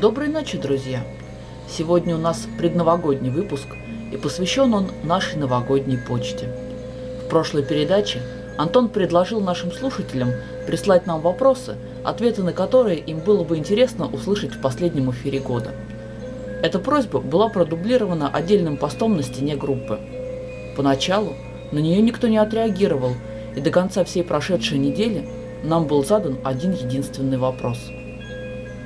Доброй ночи, друзья! Сегодня у нас предновогодний выпуск, и посвящен он нашей новогодней почте. В прошлой передаче Антон предложил нашим слушателям прислать нам вопросы, ответы на которые им было бы интересно услышать в последнем эфире года. Эта просьба была продублирована отдельным постом на стене группы. Поначалу на нее никто не отреагировал, и до конца всей прошедшей недели нам был задан один единственный вопрос.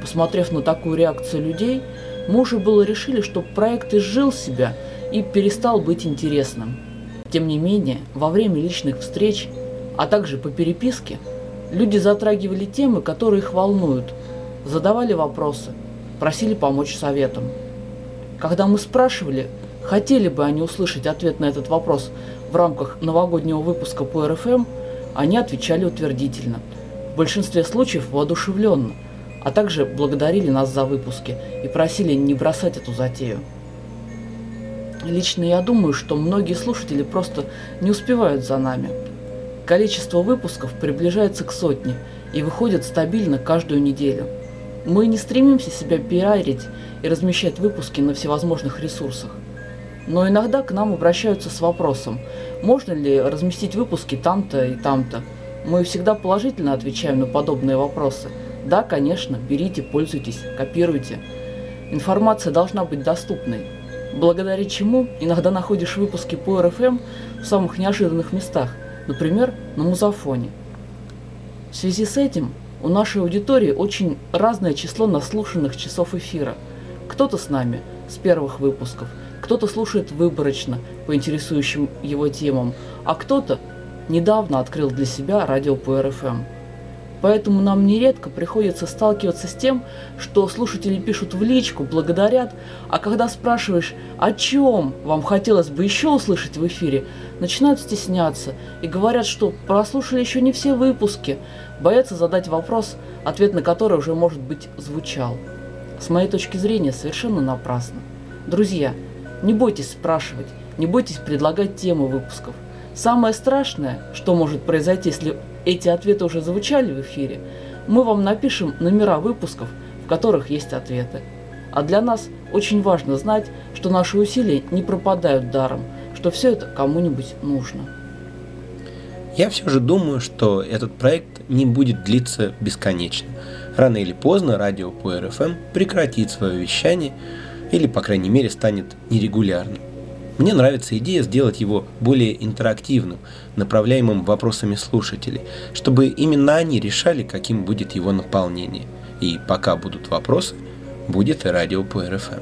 Посмотрев на такую реакцию людей, мы уже было решили, что проект изжил себя и перестал быть интересным. Тем не менее, во время личных встреч, а также по переписке, люди затрагивали темы, которые их волнуют, задавали вопросы, просили помочь советом. Когда мы спрашивали, хотели бы они услышать ответ на этот вопрос в рамках новогоднего выпуска по РФМ, они отвечали утвердительно, в большинстве случаев воодушевленно, а также благодарили нас за выпуски и просили не бросать эту затею. Лично я думаю, что многие слушатели просто не успевают за нами. Количество выпусков приближается к сотне и выходит стабильно каждую неделю. Мы не стремимся себя пиарить и размещать выпуски на всевозможных ресурсах. Но иногда к нам обращаются с вопросом, можно ли разместить выпуски там-то и там-то. Мы всегда положительно отвечаем на подобные вопросы. Да, конечно, берите, пользуйтесь, копируйте. Информация должна быть доступной, благодаря чему иногда находишь выпуски по РФМ в самых неожиданных местах, например, на музофоне. В связи с этим у нашей аудитории очень разное число наслушанных часов эфира. Кто-то с нами с первых выпусков, кто-то слушает выборочно по интересующим его темам, а кто-то недавно открыл для себя радио по РФМ. Поэтому нам нередко приходится сталкиваться с тем, что слушатели пишут в личку, благодарят, а когда спрашиваешь, о чем вам хотелось бы еще услышать в эфире, начинают стесняться и говорят, что прослушали еще не все выпуски, боятся задать вопрос, ответ на который уже, может быть, звучал. С моей точки зрения, совершенно напрасно. Друзья, не бойтесь спрашивать, не бойтесь предлагать темы выпусков. Самое страшное, что может произойти, если эти ответы уже звучали в эфире, мы вам напишем номера выпусков, в которых есть ответы. А для нас очень важно знать, что наши усилия не пропадают даром, что все это кому-нибудь нужно. Я все же думаю, что этот проект не будет длиться бесконечно. Рано или поздно радио по РФМ прекратит свое вещание или, по крайней мере, станет нерегулярным. Мне нравится идея сделать его более интерактивным, направляемым вопросами слушателей, чтобы именно они решали, каким будет его наполнение. И пока будут вопросы, будет и радио по РФМ.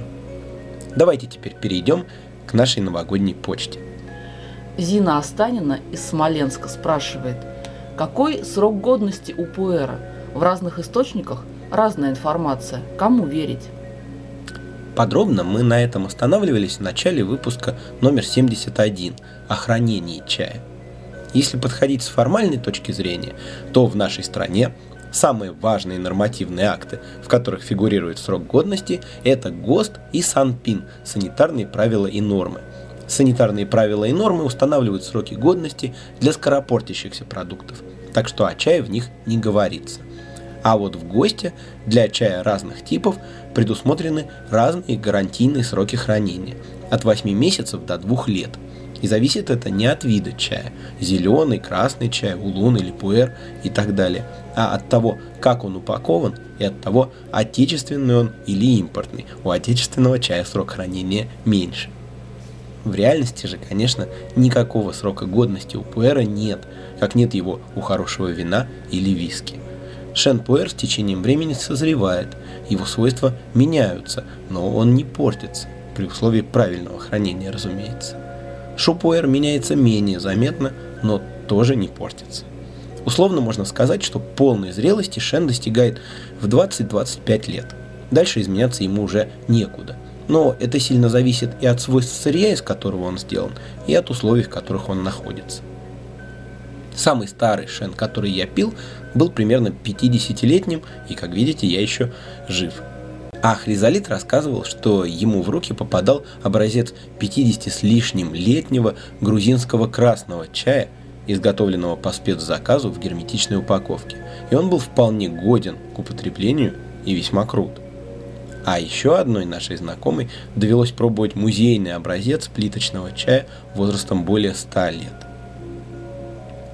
Давайте теперь перейдем к нашей новогодней почте. Зина Останина из Смоленска спрашивает, какой срок годности у пуэра? В разных источниках разная информация. Кому верить? Подробно мы на этом останавливались в начале выпуска номер 71 о хранении чая. Если подходить с формальной точки зрения, то в нашей стране самые важные нормативные акты, в которых фигурирует срок годности, это ГОСТ и СанПин – санитарные правила и нормы. Санитарные правила и нормы устанавливают сроки годности для скоропортящихся продуктов, так что о чае в них не говорится. А вот в ГОСТе для чая разных типов предусмотрены разные гарантийные сроки хранения – от 8 месяцев до 2 лет. И зависит это не от вида чая – зеленый, красный чай, улун или пуэр и так далее, а от того, как он упакован и от того, отечественный он или импортный. У отечественного чая срок хранения меньше. В реальности же, конечно, никакого срока годности у пуэра нет, как нет его у хорошего вина или виски – Шен-пуэр с течением времени созревает, его свойства меняются, но он не портится, при условии правильного хранения, разумеется. Шупуэр меняется менее заметно, но тоже не портится. Условно можно сказать, что полной зрелости Шен достигает в 20-25 лет. Дальше изменяться ему уже некуда. Но это сильно зависит и от свойств сырья, из которого он сделан, и от условий, в которых он находится. Самый старый шен, который я пил, был примерно 50-летним, и, как видите, я еще жив. А Хризалит рассказывал, что ему в руки попадал образец 50 с лишним летнего грузинского красного чая, изготовленного по спецзаказу в герметичной упаковке. И он был вполне годен к употреблению и весьма крут. А еще одной нашей знакомой довелось пробовать музейный образец плиточного чая возрастом более 100 лет.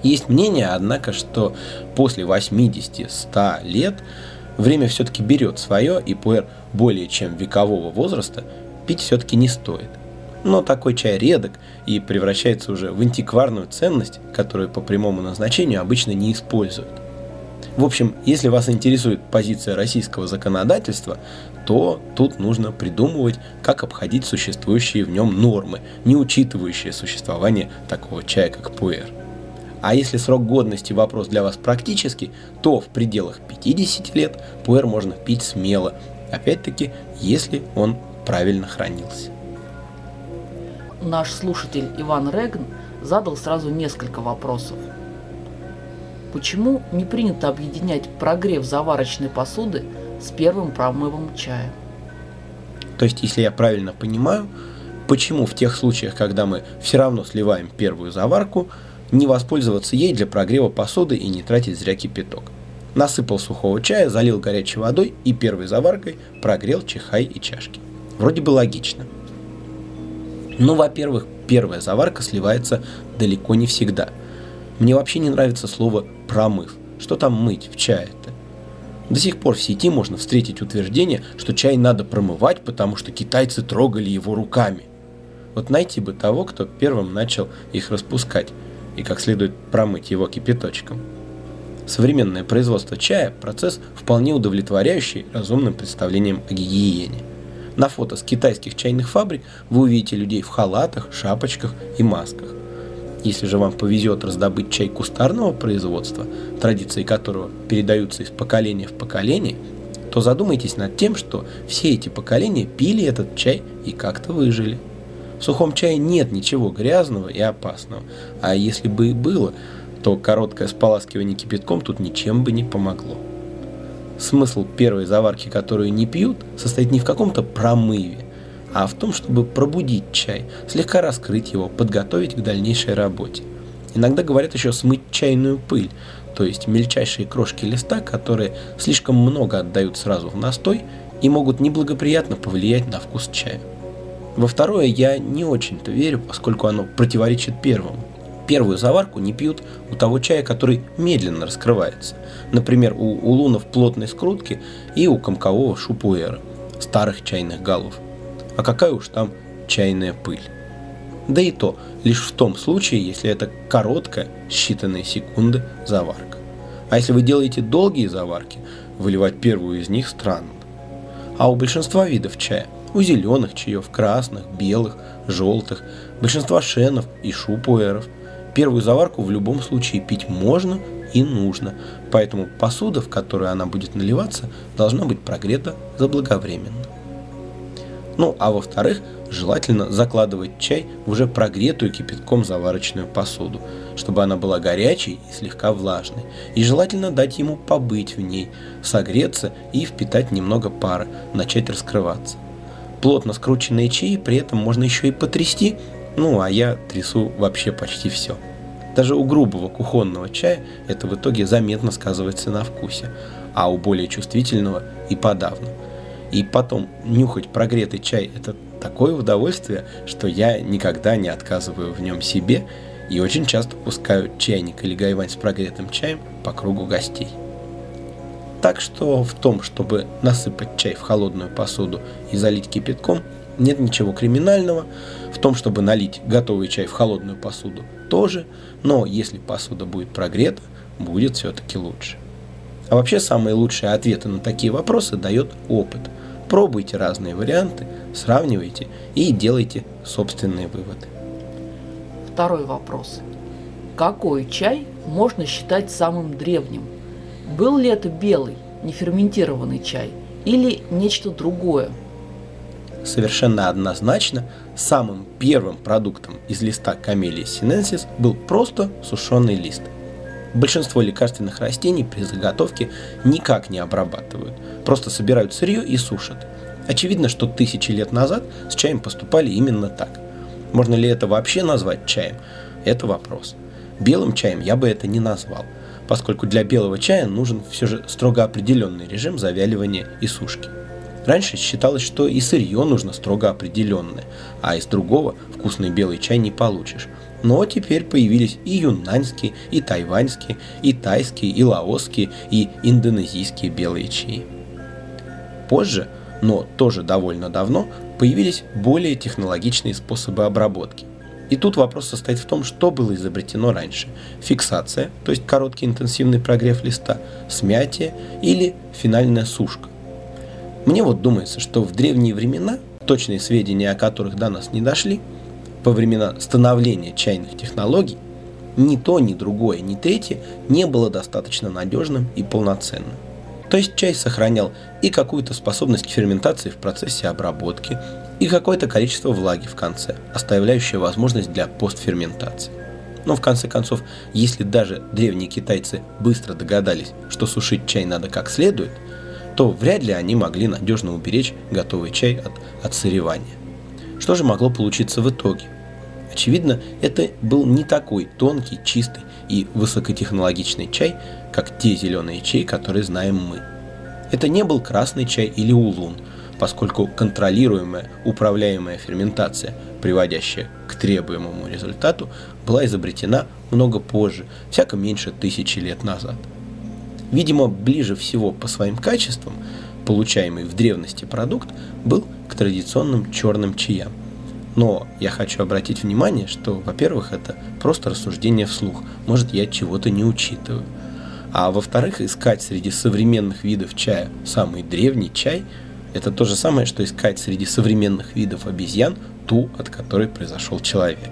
Есть мнение, однако, что после 80-100 лет время все-таки берет свое, и пуэр более чем векового возраста пить все-таки не стоит. Но такой чай редок и превращается уже в антикварную ценность, которую по прямому назначению обычно не используют. В общем, если вас интересует позиция российского законодательства, то тут нужно придумывать, как обходить существующие в нем нормы, не учитывающие существование такого чая, как пуэр. А если срок годности вопрос для вас практический, то в пределах 50 лет пуэр можно пить смело, опять-таки, если он правильно хранился. Наш слушатель Иван Регн задал сразу несколько вопросов. Почему не принято объединять прогрев заварочной посуды с первым промывом чая? То есть, если я правильно понимаю, почему в тех случаях, когда мы все равно сливаем первую заварку, не воспользоваться ей для прогрева посуды и не тратить зря кипяток? Насыпал сухого чая, залил горячей водой и первой заваркой прогрел чихай и чашки. Вроде бы логично. Ну, во-первых, первая заварка сливается далеко не всегда – мне вообще не нравится слово «промыв». Что там мыть в чае-то? До сих пор в сети можно встретить утверждение, что чай надо промывать, потому что китайцы трогали его руками. Вот найти бы того, кто первым начал их распускать, и как следует промыть его кипяточком. Современное производство чая – процесс вполне удовлетворяющий разумным представлением о гигиене. На фото с китайских чайных фабрик вы увидите людей в халатах, шапочках и масках. Если же вам повезет раздобыть чай кустарного производства, традиции которого передаются из поколения в поколение, то задумайтесь над тем, что все эти поколения пили этот чай и как-то выжили. В сухом чае нет ничего грязного и опасного, а если бы и было, то короткое споласкивание кипятком тут ничем бы не помогло. Смысл первой заварки, которую не пьют, состоит не в каком-то промыве, а в том, чтобы пробудить чай, слегка раскрыть его, подготовить к дальнейшей работе. Иногда говорят еще смыть чайную пыль, то есть мельчайшие крошки листа, которые слишком много отдают сразу в настой и могут неблагоприятно повлиять на вкус чая. Во второе я не очень-то верю, поскольку оно противоречит первому. Первую заварку не пьют у того чая, который медленно раскрывается. Например, у улунов плотной скрутки и у комкового шупуэра, старых чайных голов а какая уж там чайная пыль. Да и то лишь в том случае, если это короткая, считанные секунды заварка. А если вы делаете долгие заварки, выливать первую из них странно. А у большинства видов чая, у зеленых чаев, красных, белых, желтых, большинства шенов и шупуэров, первую заварку в любом случае пить можно и нужно, поэтому посуда, в которую она будет наливаться, должна быть прогрета заблаговременно. Ну, а во-вторых, желательно закладывать чай в уже прогретую кипятком заварочную посуду, чтобы она была горячей и слегка влажной. И желательно дать ему побыть в ней, согреться и впитать немного пара, начать раскрываться. Плотно скрученные чаи при этом можно еще и потрясти, ну а я трясу вообще почти все. Даже у грубого кухонного чая это в итоге заметно сказывается на вкусе, а у более чувствительного и подавно – и потом нюхать прогретый чай – это такое удовольствие, что я никогда не отказываю в нем себе и очень часто пускаю чайник или гайвань с прогретым чаем по кругу гостей. Так что в том, чтобы насыпать чай в холодную посуду и залить кипятком, нет ничего криминального. В том, чтобы налить готовый чай в холодную посуду, тоже. Но если посуда будет прогрета, будет все-таки лучше. А вообще самые лучшие ответы на такие вопросы дает опыт – Пробуйте разные варианты, сравнивайте и делайте собственные выводы. Второй вопрос. Какой чай можно считать самым древним? Был ли это белый, неферментированный чай или нечто другое? Совершенно однозначно, самым первым продуктом из листа камелия синенсис был просто сушеный лист. Большинство лекарственных растений при заготовке никак не обрабатывают, просто собирают сырье и сушат. Очевидно, что тысячи лет назад с чаем поступали именно так. Можно ли это вообще назвать чаем? Это вопрос. Белым чаем я бы это не назвал, поскольку для белого чая нужен все же строго определенный режим завяливания и сушки. Раньше считалось, что и сырье нужно строго определенное, а из другого вкусный белый чай не получишь. Но теперь появились и юнаньские, и тайваньские, и тайские, и лаосские, и индонезийские белые чаи. Позже, но тоже довольно давно, появились более технологичные способы обработки. И тут вопрос состоит в том, что было изобретено раньше. Фиксация, то есть короткий интенсивный прогрев листа, смятие или финальная сушка. Мне вот думается, что в древние времена, точные сведения о которых до нас не дошли, во времена становления чайных технологий, ни то, ни другое, ни третье не было достаточно надежным и полноценным. То есть чай сохранял и какую-то способность к ферментации в процессе обработки, и какое-то количество влаги в конце, оставляющее возможность для постферментации. Но в конце концов, если даже древние китайцы быстро догадались, что сушить чай надо как следует, то вряд ли они могли надежно уберечь готовый чай от отсыревания. Что же могло получиться в итоге? Очевидно, это был не такой тонкий, чистый и высокотехнологичный чай, как те зеленые чаи, которые знаем мы. Это не был красный чай или улун, поскольку контролируемая, управляемая ферментация, приводящая к требуемому результату, была изобретена много позже, всяко меньше тысячи лет назад – Видимо, ближе всего по своим качествам получаемый в древности продукт был к традиционным черным чаям. Но я хочу обратить внимание, что, во-первых, это просто рассуждение вслух. Может, я чего-то не учитываю. А во-вторых, искать среди современных видов чая самый древний чай – это то же самое, что искать среди современных видов обезьян ту, от которой произошел человек.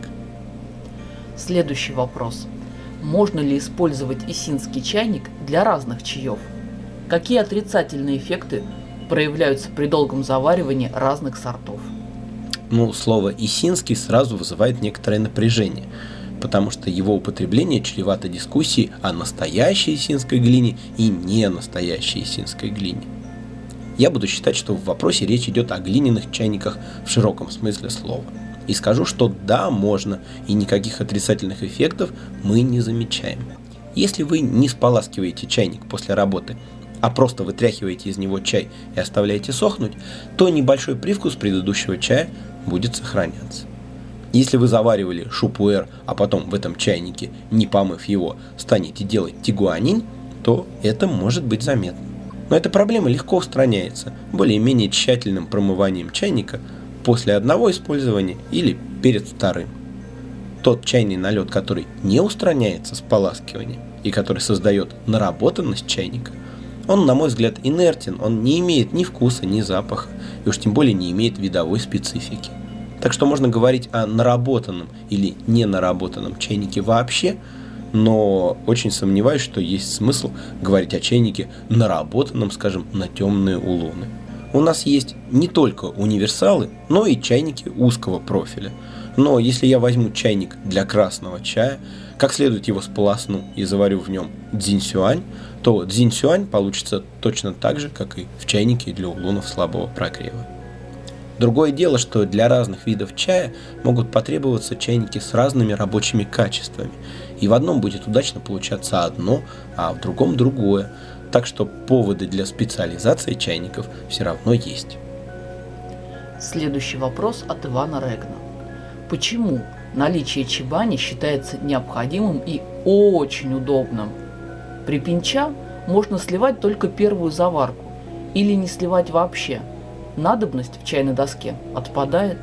Следующий вопрос – можно ли использовать исинский чайник для разных чаев? Какие отрицательные эффекты проявляются при долгом заваривании разных сортов? Ну, слово «исинский» сразу вызывает некоторое напряжение, потому что его употребление чревато дискуссией о настоящей исинской глине и не настоящей исинской глине. Я буду считать, что в вопросе речь идет о глиняных чайниках в широком смысле слова – и скажу, что да, можно, и никаких отрицательных эффектов мы не замечаем. Если вы не споласкиваете чайник после работы, а просто вытряхиваете из него чай и оставляете сохнуть, то небольшой привкус предыдущего чая будет сохраняться. Если вы заваривали шупуэр, а потом в этом чайнике, не помыв его, станете делать тигуанин, то это может быть заметно. Но эта проблема легко устраняется более-менее тщательным промыванием чайника – после одного использования или перед вторым. Тот чайный налет, который не устраняется с поласкиванием и который создает наработанность чайника, он, на мой взгляд, инертен, он не имеет ни вкуса, ни запаха, и уж тем более не имеет видовой специфики. Так что можно говорить о наработанном или ненаработанном чайнике вообще, но очень сомневаюсь, что есть смысл говорить о чайнике наработанном, скажем, на темные улуны у нас есть не только универсалы, но и чайники узкого профиля. Но если я возьму чайник для красного чая, как следует его сполосну и заварю в нем дзиньсюань, то дзиньсюань получится точно так же, как и в чайнике для улунов слабого прогрева. Другое дело, что для разных видов чая могут потребоваться чайники с разными рабочими качествами. И в одном будет удачно получаться одно, а в другом другое. Так что поводы для специализации чайников все равно есть. Следующий вопрос от Ивана Регна. Почему наличие чебани считается необходимым и очень удобным? При пинча можно сливать только первую заварку или не сливать вообще. Надобность в чайной доске отпадает?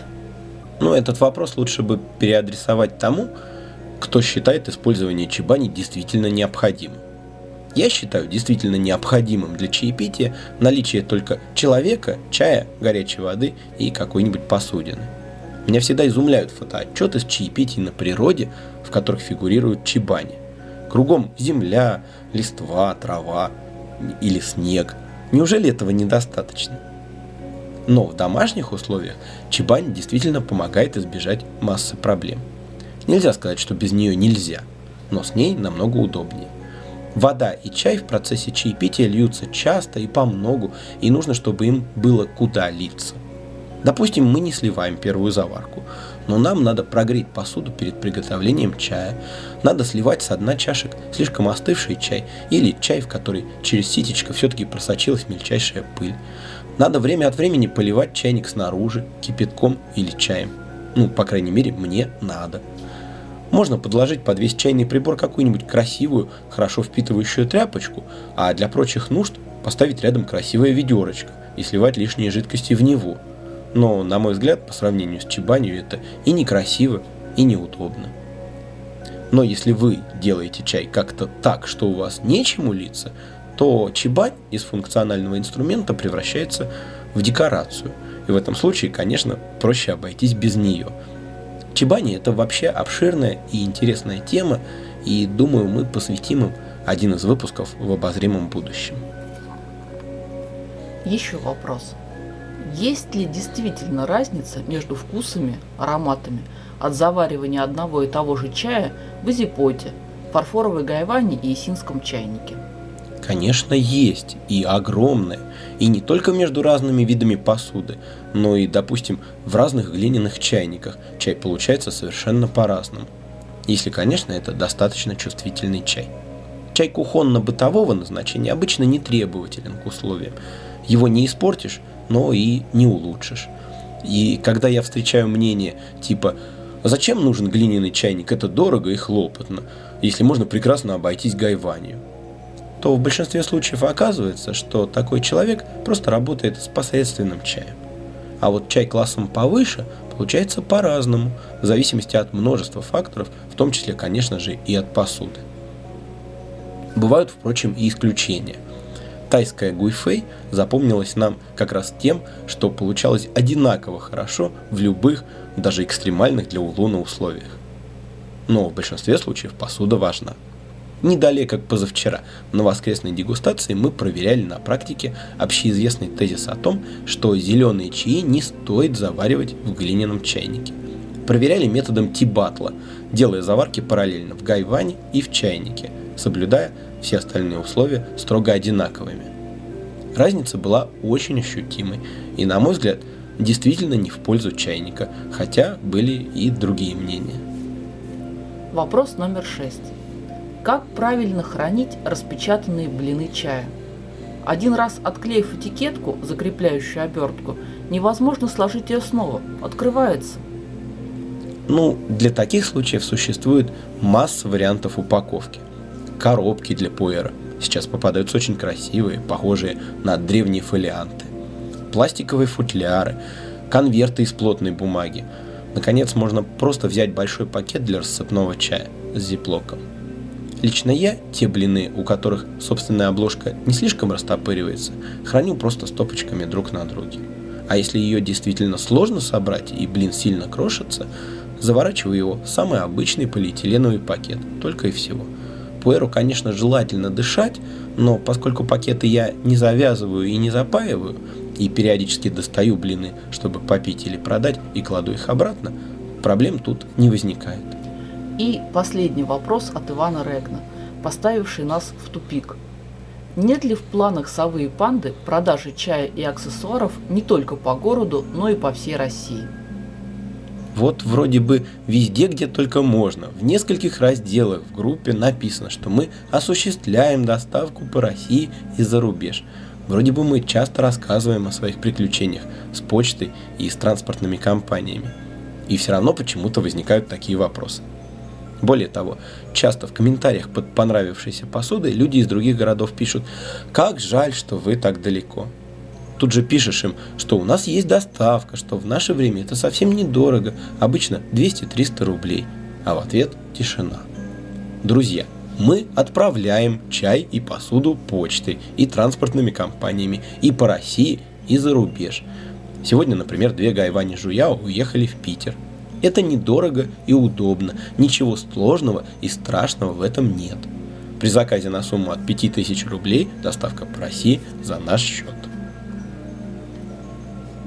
Ну, этот вопрос лучше бы переадресовать тому, кто считает использование чебани действительно необходимым. Я считаю действительно необходимым для чаепития наличие только человека, чая, горячей воды и какой-нибудь посудины. Меня всегда изумляют фотоотчеты с чаепитий на природе, в которых фигурируют чебани. Кругом земля, листва, трава или снег. Неужели этого недостаточно? Но в домашних условиях чебань действительно помогает избежать массы проблем. Нельзя сказать, что без нее нельзя, но с ней намного удобнее. Вода и чай в процессе чаепития льются часто и по многу, и нужно, чтобы им было куда литься. Допустим, мы не сливаем первую заварку, но нам надо прогреть посуду перед приготовлением чая. Надо сливать с дна чашек слишком остывший чай или чай, в который через ситечко все-таки просочилась мельчайшая пыль. Надо время от времени поливать чайник снаружи, кипятком или чаем. Ну, по крайней мере, мне надо. Можно подложить под весь чайный прибор какую-нибудь красивую, хорошо впитывающую тряпочку, а для прочих нужд поставить рядом красивое ведерочко и сливать лишние жидкости в него. Но, на мой взгляд, по сравнению с чебанью это и некрасиво, и неудобно. Но если вы делаете чай как-то так, что у вас нечему литься, то чебань из функционального инструмента превращается в декорацию. И в этом случае, конечно, проще обойтись без нее. Чебани – это вообще обширная и интересная тема, и думаю, мы посвятим им один из выпусков в обозримом будущем. Еще вопрос. Есть ли действительно разница между вкусами, ароматами от заваривания одного и того же чая в изипоте, фарфоровой гайване и есинском чайнике? Конечно, есть, и огромное. И не только между разными видами посуды, но и, допустим, в разных глиняных чайниках чай получается совершенно по-разному. Если, конечно, это достаточно чувствительный чай. Чай кухонно-бытового назначения обычно не требователен к условиям. Его не испортишь, но и не улучшишь. И когда я встречаю мнение типа «Зачем нужен глиняный чайник? Это дорого и хлопотно, если можно прекрасно обойтись гайванью» то в большинстве случаев оказывается, что такой человек просто работает с посредственным чаем. А вот чай классом повыше получается по-разному, в зависимости от множества факторов, в том числе, конечно же, и от посуды. Бывают, впрочем, и исключения. Тайская гуйфэй запомнилась нам как раз тем, что получалось одинаково хорошо в любых, даже экстремальных для улуна условиях. Но в большинстве случаев посуда важна – не далее, как позавчера, на воскресной дегустации мы проверяли на практике общеизвестный тезис о том, что зеленые чаи не стоит заваривать в глиняном чайнике. Проверяли методом тибатла, делая заварки параллельно в гайване и в чайнике, соблюдая все остальные условия строго одинаковыми. Разница была очень ощутимой и, на мой взгляд, действительно не в пользу чайника, хотя были и другие мнения. Вопрос номер шесть. Как правильно хранить распечатанные блины чая? Один раз отклеив этикетку, закрепляющую обертку, невозможно сложить ее снова, открывается. Ну, для таких случаев существует масса вариантов упаковки. Коробки для пуэра. Сейчас попадаются очень красивые, похожие на древние фолианты. Пластиковые футляры, конверты из плотной бумаги. Наконец, можно просто взять большой пакет для рассыпного чая с зиплоком. Лично я те блины, у которых собственная обложка не слишком растопыривается, храню просто стопочками друг на друге. А если ее действительно сложно собрать и блин сильно крошится, заворачиваю его в самый обычный полиэтиленовый пакет, только и всего. Пуэру, конечно, желательно дышать, но поскольку пакеты я не завязываю и не запаиваю, и периодически достаю блины, чтобы попить или продать, и кладу их обратно, проблем тут не возникает. И последний вопрос от Ивана Регна, поставивший нас в тупик. Нет ли в планах совы и панды продажи чая и аксессуаров не только по городу, но и по всей России? Вот вроде бы везде, где только можно, в нескольких разделах в группе написано, что мы осуществляем доставку по России и за рубеж. Вроде бы мы часто рассказываем о своих приключениях с почтой и с транспортными компаниями. И все равно почему-то возникают такие вопросы. Более того, часто в комментариях под понравившейся посудой люди из других городов пишут «Как жаль, что вы так далеко». Тут же пишешь им, что у нас есть доставка, что в наше время это совсем недорого, обычно 200-300 рублей. А в ответ тишина. Друзья, мы отправляем чай и посуду почтой и транспортными компаниями и по России, и за рубеж. Сегодня, например, две Гайвани Жуяо уехали в Питер – это недорого и удобно, ничего сложного и страшного в этом нет. При заказе на сумму от 5000 рублей доставка по России за наш счет.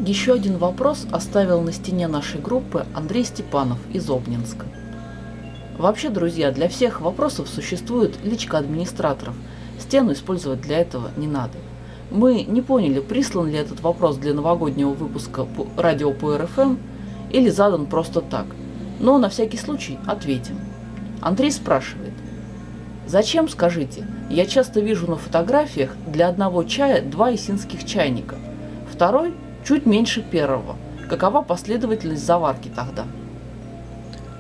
Еще один вопрос оставил на стене нашей группы Андрей Степанов из Обнинска. Вообще, друзья, для всех вопросов существует личка администраторов. Стену использовать для этого не надо. Мы не поняли, прислан ли этот вопрос для новогоднего выпуска радио по РФМ – или задан просто так. Но на всякий случай ответим. Андрей спрашивает. Зачем, скажите, я часто вижу на фотографиях для одного чая два исинских чайника. второй чуть меньше первого. Какова последовательность заварки тогда?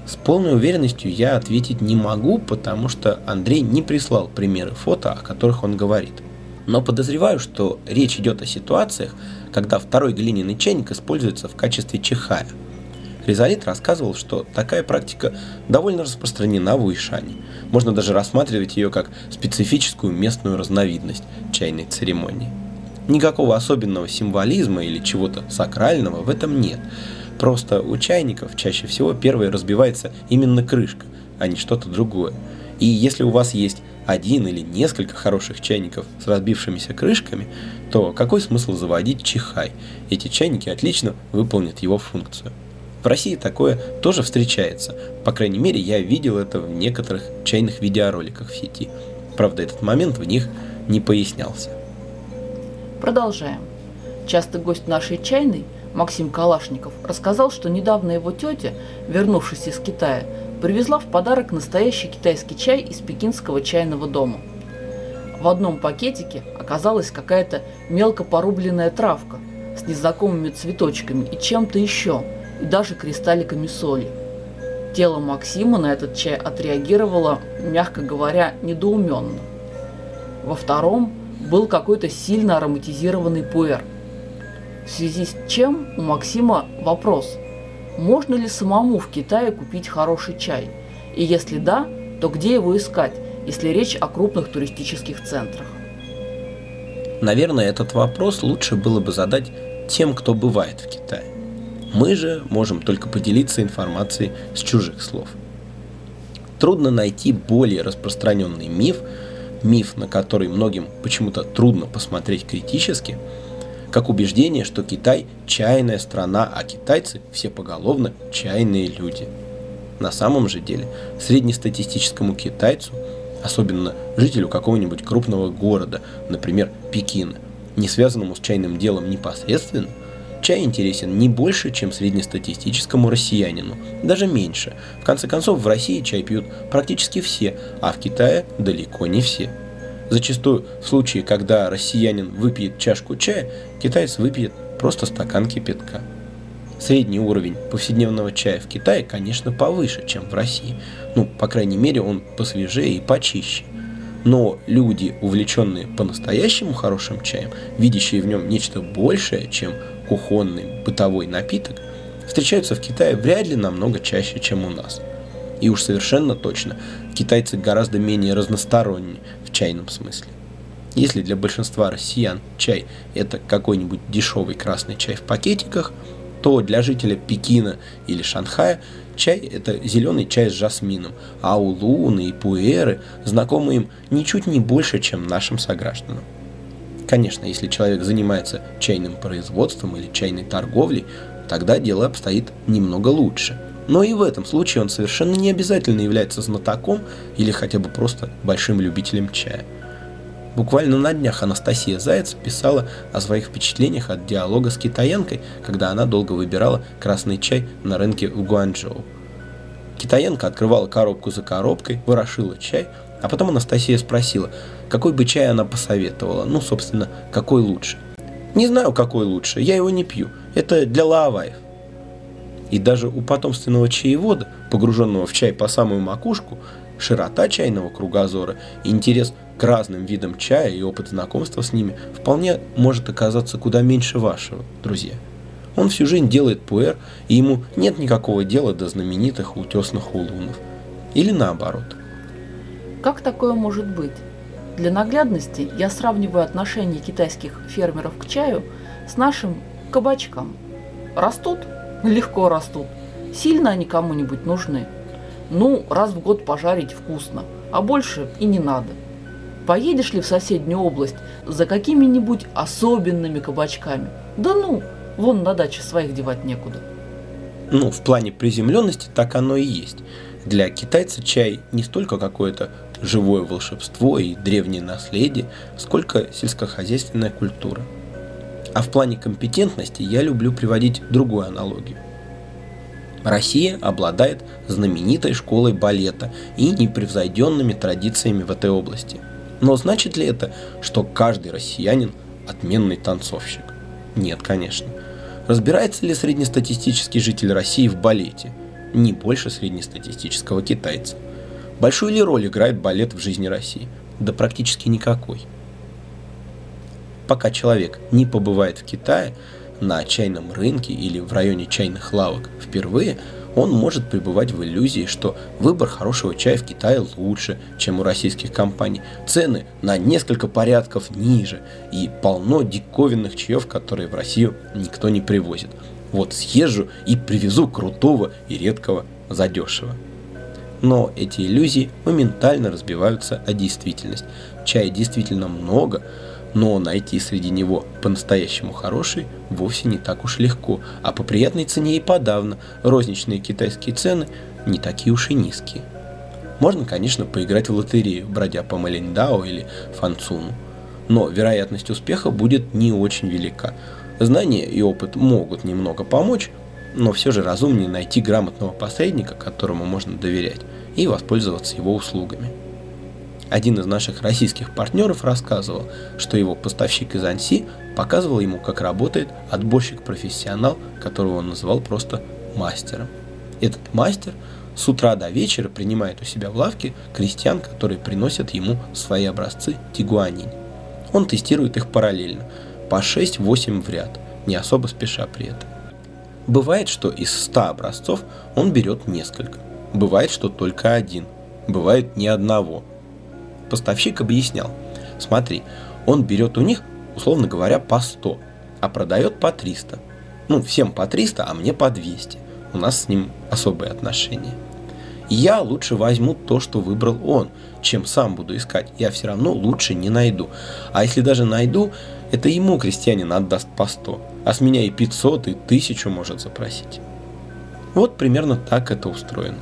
С полной уверенностью я ответить не могу, потому что Андрей не прислал примеры фото, о которых он говорит. Но подозреваю, что речь идет о ситуациях, когда второй глиняный чайник используется в качестве чихая. Резолит рассказывал, что такая практика довольно распространена в Уишане. Можно даже рассматривать ее как специфическую местную разновидность чайной церемонии. Никакого особенного символизма или чего-то сакрального в этом нет – Просто у чайников чаще всего первой разбивается именно крышка, а не что-то другое. И если у вас есть один или несколько хороших чайников с разбившимися крышками, то какой смысл заводить чихай? Эти чайники отлично выполнят его функцию. В России такое тоже встречается. По крайней мере, я видел это в некоторых чайных видеороликах в сети. Правда, этот момент в них не пояснялся. Продолжаем. Часто гость нашей чайной – Максим Калашников, рассказал, что недавно его тетя, вернувшись из Китая, привезла в подарок настоящий китайский чай из пекинского чайного дома. В одном пакетике оказалась какая-то мелко порубленная травка с незнакомыми цветочками и чем-то еще, и даже кристалликами соли. Тело Максима на этот чай отреагировало, мягко говоря, недоуменно. Во втором был какой-то сильно ароматизированный пуэр – в связи с чем у Максима вопрос, можно ли самому в Китае купить хороший чай? И если да, то где его искать, если речь о крупных туристических центрах? Наверное, этот вопрос лучше было бы задать тем, кто бывает в Китае. Мы же можем только поделиться информацией с чужих слов. Трудно найти более распространенный миф, миф, на который многим почему-то трудно посмотреть критически – как убеждение, что Китай – чайная страна, а китайцы все поголовно чайные люди. На самом же деле, среднестатистическому китайцу, особенно жителю какого-нибудь крупного города, например, Пекина, не связанному с чайным делом непосредственно, чай интересен не больше, чем среднестатистическому россиянину, даже меньше. В конце концов, в России чай пьют практически все, а в Китае далеко не все. Зачастую в случае, когда россиянин выпьет чашку чая, китаец выпьет просто стакан кипятка. Средний уровень повседневного чая в Китае, конечно, повыше, чем в России. Ну, по крайней мере, он посвежее и почище. Но люди, увлеченные по-настоящему хорошим чаем, видящие в нем нечто большее, чем кухонный бытовой напиток, встречаются в Китае вряд ли намного чаще, чем у нас. И уж совершенно точно, китайцы гораздо менее разносторонние в чайном смысле. Если для большинства россиян чай – это какой-нибудь дешевый красный чай в пакетиках, то для жителя Пекина или Шанхая чай – это зеленый чай с жасмином, а улуны и пуэры знакомы им ничуть не больше, чем нашим согражданам. Конечно, если человек занимается чайным производством или чайной торговлей, тогда дело обстоит немного лучше – но и в этом случае он совершенно не обязательно является знатоком или хотя бы просто большим любителем чая. Буквально на днях Анастасия Заяц писала о своих впечатлениях от диалога с китаянкой, когда она долго выбирала красный чай на рынке в Гуанчжоу. Китаянка открывала коробку за коробкой, ворошила чай, а потом Анастасия спросила, какой бы чай она посоветовала, ну, собственно, какой лучше. «Не знаю, какой лучше, я его не пью, это для лааваев». И даже у потомственного чаевода, погруженного в чай по самую макушку, широта чайного кругозора, интерес к разным видам чая и опыт знакомства с ними вполне может оказаться куда меньше вашего, друзья. Он всю жизнь делает пуэр, и ему нет никакого дела до знаменитых утесных улунов. Или наоборот. Как такое может быть? Для наглядности я сравниваю отношение китайских фермеров к чаю с нашим кабачкам. Растут легко растут. Сильно они кому-нибудь нужны. Ну, раз в год пожарить вкусно, а больше и не надо. Поедешь ли в соседнюю область за какими-нибудь особенными кабачками? Да ну, вон на даче своих девать некуда. Ну, в плане приземленности так оно и есть. Для китайца чай не столько какое-то живое волшебство и древнее наследие, сколько сельскохозяйственная культура. А в плане компетентности я люблю приводить другую аналогию. Россия обладает знаменитой школой балета и непревзойденными традициями в этой области. Но значит ли это, что каждый россиянин отменный танцовщик? Нет, конечно. Разбирается ли среднестатистический житель России в балете? Не больше среднестатистического китайца. Большую ли роль играет балет в жизни России? Да практически никакой. Пока человек не побывает в Китае, на чайном рынке или в районе чайных лавок впервые, он может пребывать в иллюзии, что выбор хорошего чая в Китае лучше, чем у российских компаний. Цены на несколько порядков ниже и полно диковинных чаев, которые в Россию никто не привозит. Вот съезжу и привезу крутого и редкого задешево. Но эти иллюзии моментально разбиваются о действительность. Чая действительно много, но найти среди него по-настоящему хороший вовсе не так уж легко, а по приятной цене и подавно розничные китайские цены не такие уж и низкие. Можно, конечно, поиграть в лотерею, бродя по Малиндао или Фанцуну, но вероятность успеха будет не очень велика. Знания и опыт могут немного помочь, но все же разумнее найти грамотного посредника, которому можно доверять, и воспользоваться его услугами. Один из наших российских партнеров рассказывал, что его поставщик из Анси показывал ему, как работает отборщик-профессионал, которого он называл просто мастером. Этот мастер с утра до вечера принимает у себя в лавке крестьян, которые приносят ему свои образцы тигуанинь. Он тестирует их параллельно, по 6-8 в ряд, не особо спеша при этом. Бывает, что из 100 образцов он берет несколько. Бывает, что только один. Бывает ни одного – поставщик объяснял. Смотри, он берет у них, условно говоря, по 100, а продает по 300. Ну, всем по 300, а мне по 200. У нас с ним особые отношения. я лучше возьму то, что выбрал он, чем сам буду искать. Я все равно лучше не найду. А если даже найду, это ему крестьянин отдаст по 100, а с меня и 500, и 1000 может запросить. Вот примерно так это устроено.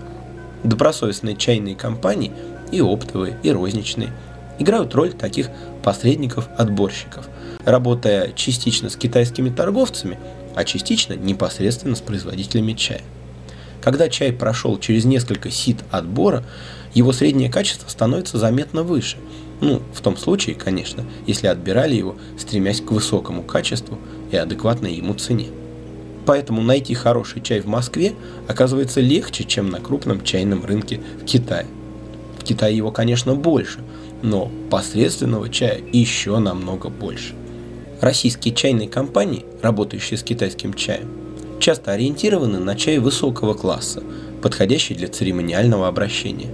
Добросовестные чайные компании – и оптовые, и розничные, играют роль таких посредников-отборщиков, работая частично с китайскими торговцами, а частично непосредственно с производителями чая. Когда чай прошел через несколько сит отбора, его среднее качество становится заметно выше. Ну, в том случае, конечно, если отбирали его, стремясь к высокому качеству и адекватной ему цене. Поэтому найти хороший чай в Москве оказывается легче, чем на крупном чайном рынке в Китае. В Китае его, конечно, больше, но посредственного чая еще намного больше. Российские чайные компании, работающие с китайским чаем, часто ориентированы на чай высокого класса, подходящий для церемониального обращения.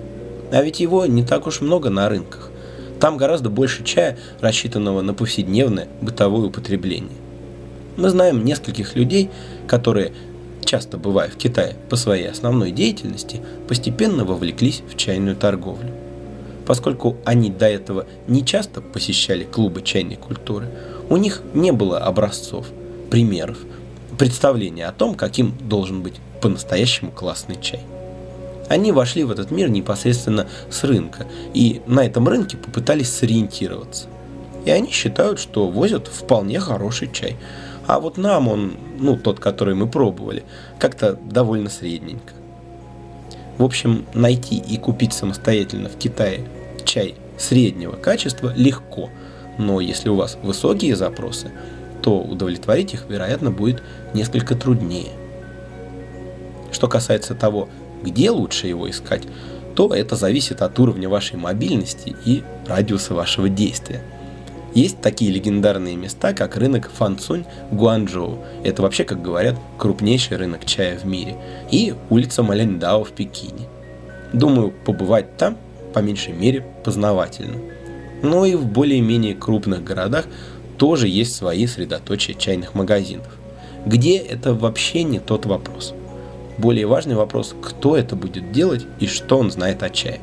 А ведь его не так уж много на рынках. Там гораздо больше чая, рассчитанного на повседневное бытовое употребление. Мы знаем нескольких людей, которые часто бывая в Китае по своей основной деятельности, постепенно вовлеклись в чайную торговлю. Поскольку они до этого не часто посещали клубы чайной культуры, у них не было образцов, примеров, представления о том, каким должен быть по-настоящему классный чай. Они вошли в этот мир непосредственно с рынка и на этом рынке попытались сориентироваться. И они считают, что возят вполне хороший чай – а вот нам он, ну, тот, который мы пробовали, как-то довольно средненько. В общем, найти и купить самостоятельно в Китае чай среднего качества легко, но если у вас высокие запросы, то удовлетворить их, вероятно, будет несколько труднее. Что касается того, где лучше его искать, то это зависит от уровня вашей мобильности и радиуса вашего действия – есть такие легендарные места, как рынок Фанцунь Гуанчжоу. Это вообще, как говорят, крупнейший рынок чая в мире. И улица Маляндао в Пекине. Думаю, побывать там, по меньшей мере, познавательно. Но и в более-менее крупных городах тоже есть свои средоточия чайных магазинов. Где это вообще не тот вопрос. Более важный вопрос, кто это будет делать и что он знает о чае.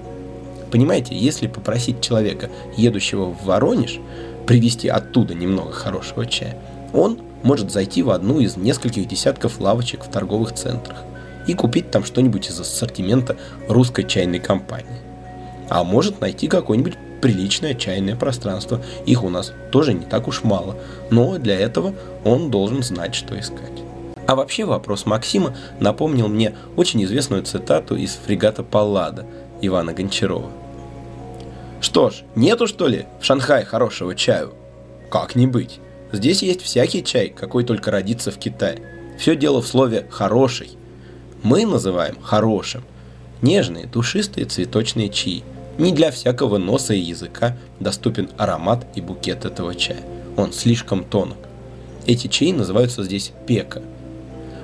Понимаете, если попросить человека, едущего в Воронеж, привезти оттуда немного хорошего чая, он может зайти в одну из нескольких десятков лавочек в торговых центрах и купить там что-нибудь из ассортимента русской чайной компании. А может найти какое-нибудь приличное чайное пространство. Их у нас тоже не так уж мало, но для этого он должен знать, что искать. А вообще вопрос Максима напомнил мне очень известную цитату из фрегата Паллада Ивана Гончарова – что ж, нету что ли в Шанхае хорошего чаю? Как не быть? Здесь есть всякий чай, какой только родится в Китае. Все дело в слове «хороший». Мы называем хорошим нежные, душистые цветочные чаи. Не для всякого носа и языка доступен аромат и букет этого чая. Он слишком тонок. Эти чаи называются здесь пека.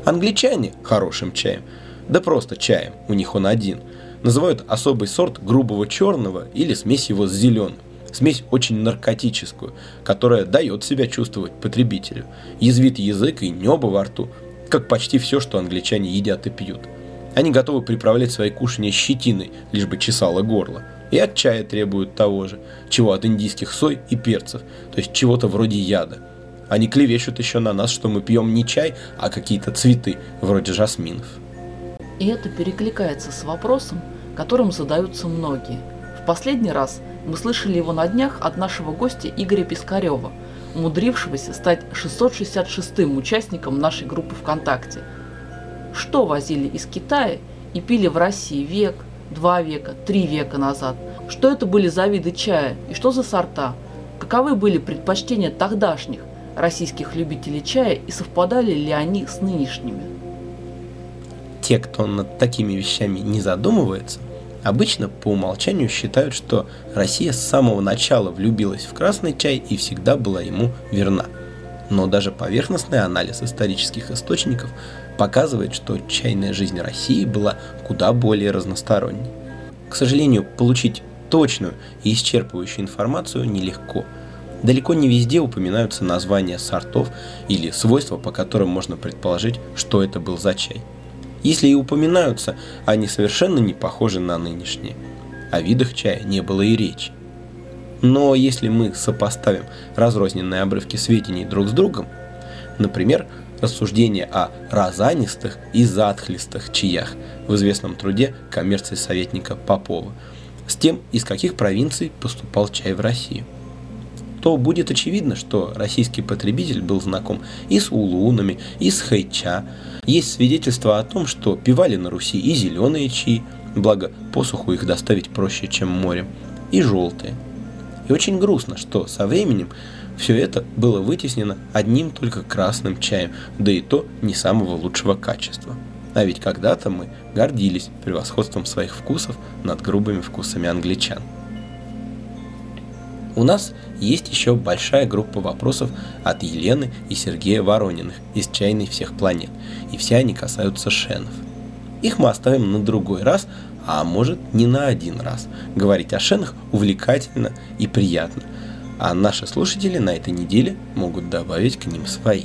Англичане хорошим чаем, да просто чаем, у них он один, называют особый сорт грубого черного или смесь его с зеленым. Смесь очень наркотическую, которая дает себя чувствовать потребителю. Язвит язык и небо во рту, как почти все, что англичане едят и пьют. Они готовы приправлять свои кушания щетиной, лишь бы чесало горло. И от чая требуют того же, чего от индийских сой и перцев, то есть чего-то вроде яда. Они клевещут еще на нас, что мы пьем не чай, а какие-то цветы, вроде жасминов. И это перекликается с вопросом, которым задаются многие. В последний раз мы слышали его на днях от нашего гостя Игоря Пискарева, умудрившегося стать 666-м участником нашей группы ВКонтакте. Что возили из Китая и пили в России век, два века, три века назад? Что это были за виды чая и что за сорта? Каковы были предпочтения тогдашних российских любителей чая и совпадали ли они с нынешними? Те, кто над такими вещами не задумывается, Обычно по умолчанию считают, что Россия с самого начала влюбилась в красный чай и всегда была ему верна. Но даже поверхностный анализ исторических источников показывает, что чайная жизнь России была куда более разносторонней. К сожалению, получить точную и исчерпывающую информацию нелегко. Далеко не везде упоминаются названия сортов или свойства, по которым можно предположить, что это был за чай. Если и упоминаются, они совершенно не похожи на нынешние. О видах чая не было и речи. Но если мы сопоставим разрозненные обрывки сведений друг с другом, например, рассуждения о розанистых и затхлистых чаях в известном труде коммерции советника Попова, с тем, из каких провинций поступал чай в Россию – то будет очевидно, что российский потребитель был знаком и с улунами, и с хайча. Есть свидетельства о том, что пивали на Руси и зеленые чаи, благо посуху их доставить проще, чем морем, и желтые. И очень грустно, что со временем все это было вытеснено одним только красным чаем, да и то не самого лучшего качества. А ведь когда-то мы гордились превосходством своих вкусов над грубыми вкусами англичан. У нас есть еще большая группа вопросов от Елены и Сергея Ворониных из «Чайной всех планет», и все они касаются шенов. Их мы оставим на другой раз, а может не на один раз. Говорить о шенах увлекательно и приятно, а наши слушатели на этой неделе могут добавить к ним свои.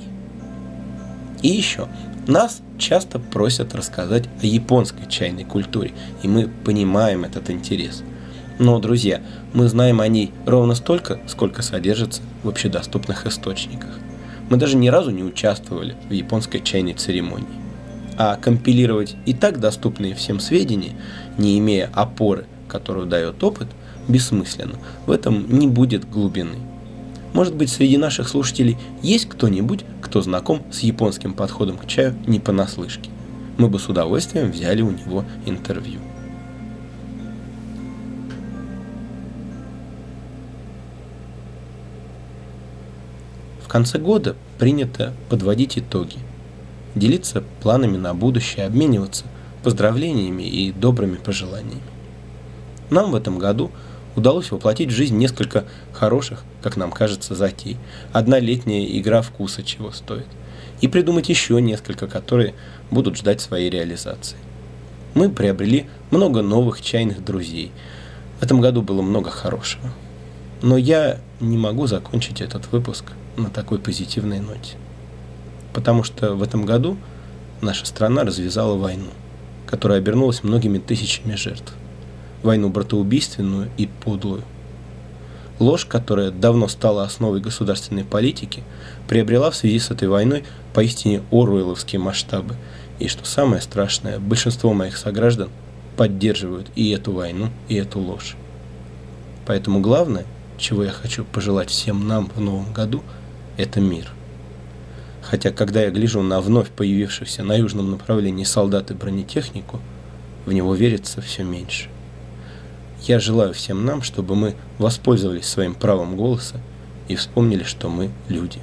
И еще, нас часто просят рассказать о японской чайной культуре, и мы понимаем этот интерес – но, друзья, мы знаем о ней ровно столько, сколько содержится в общедоступных источниках. Мы даже ни разу не участвовали в японской чайной церемонии. А компилировать и так доступные всем сведения, не имея опоры, которую дает опыт, бессмысленно. В этом не будет глубины. Может быть, среди наших слушателей есть кто-нибудь, кто знаком с японским подходом к чаю не понаслышке. Мы бы с удовольствием взяли у него интервью. Конце года принято подводить итоги, делиться планами на будущее, обмениваться поздравлениями и добрыми пожеланиями. Нам в этом году удалось воплотить в жизнь несколько хороших, как нам кажется, затей. Одна летняя игра вкуса чего стоит. И придумать еще несколько, которые будут ждать своей реализации. Мы приобрели много новых чайных друзей. В этом году было много хорошего. Но я не могу закончить этот выпуск – на такой позитивной ноте. Потому что в этом году наша страна развязала войну, которая обернулась многими тысячами жертв. Войну братоубийственную и подлую. Ложь, которая давно стала основой государственной политики, приобрела в связи с этой войной поистине оруэлловские масштабы. И что самое страшное, большинство моих сограждан поддерживают и эту войну, и эту ложь. Поэтому главное, чего я хочу пожелать всем нам в новом году – это мир. Хотя, когда я гляжу на вновь появившихся на южном направлении солдат и бронетехнику, в него верится все меньше. Я желаю всем нам, чтобы мы воспользовались своим правом голоса и вспомнили, что мы люди.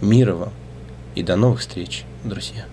Мира вам и до новых встреч, друзья.